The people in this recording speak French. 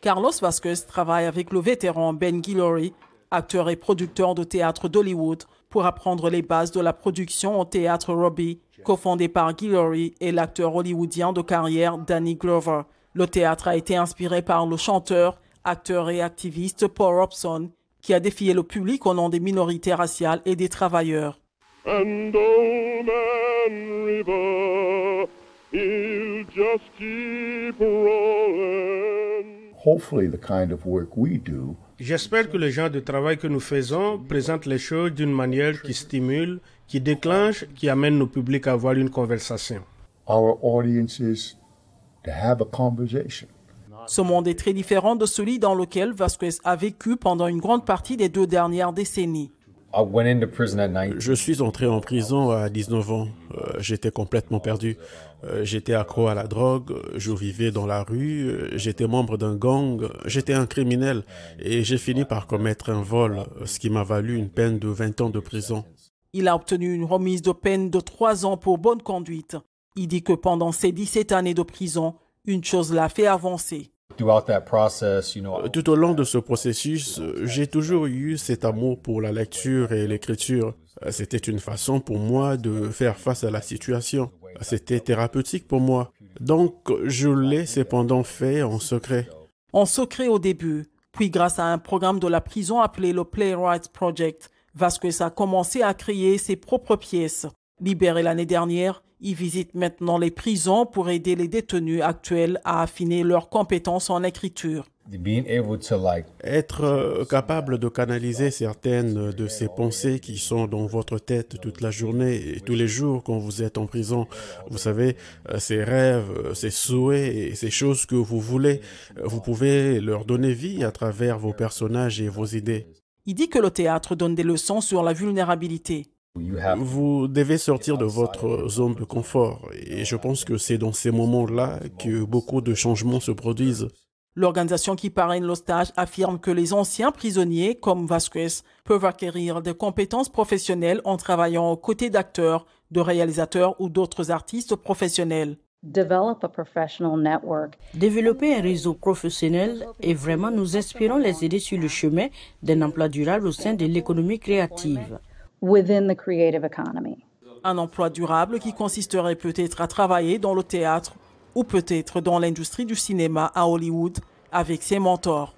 Carlos Vasquez travaille avec le vétéran Ben Guillory, acteur et producteur de théâtre d'Hollywood, pour apprendre les bases de la production au théâtre Robbie, cofondé par Guillory et l'acteur hollywoodien de carrière Danny Glover. Le théâtre a été inspiré par le chanteur, acteur et activiste Paul Robson, qui a défié le public au nom des minorités raciales et des travailleurs. J'espère que le genre de travail que nous faisons présente les choses d'une manière qui stimule, qui déclenche, qui amène nos publics à avoir une conversation. Ce monde est très différent de celui dans lequel Vasquez a vécu pendant une grande partie des deux dernières décennies. Je suis entré en prison à 19 ans. Euh, j'étais complètement perdu. Euh, j'étais accro à la drogue, je vivais dans la rue, euh, j'étais membre d'un gang, j'étais un criminel et j'ai fini par commettre un vol, ce qui m'a valu une peine de 20 ans de prison. Il a obtenu une remise de peine de 3 ans pour bonne conduite. Il dit que pendant ces 17 années de prison, une chose l'a fait avancer. Tout au long de ce processus, j'ai toujours eu cet amour pour la lecture et l'écriture. C'était une façon pour moi de faire face à la situation. C'était thérapeutique pour moi. Donc, je l'ai cependant fait en secret. En secret au début, puis grâce à un programme de la prison appelé le Playwrights Project, Vasquez a commencé à créer ses propres pièces. Libéré l'année dernière, il visite maintenant les prisons pour aider les détenus actuels à affiner leurs compétences en écriture. Être euh, capable de canaliser certaines de ces pensées qui sont dans votre tête toute la journée et tous les jours quand vous êtes en prison. Vous savez, euh, ces rêves, euh, ces souhaits et ces choses que vous voulez, vous pouvez leur donner vie à travers vos personnages et vos idées. Il dit que le théâtre donne des leçons sur la vulnérabilité. Vous devez sortir de votre zone de confort et je pense que c'est dans ces moments-là que beaucoup de changements se produisent. L'organisation qui parraine le stage affirme que les anciens prisonniers, comme Vasquez, peuvent acquérir des compétences professionnelles en travaillant aux côtés d'acteurs, de réalisateurs ou d'autres artistes professionnels. Développer un réseau professionnel et vraiment nous inspirons les aider sur le chemin d'un emploi durable au sein de l'économie créative within the creative economy. Un emploi durable qui consisterait peut-être à travailler dans le théâtre ou peut-être dans l'industrie du cinéma à Hollywood avec ses mentors.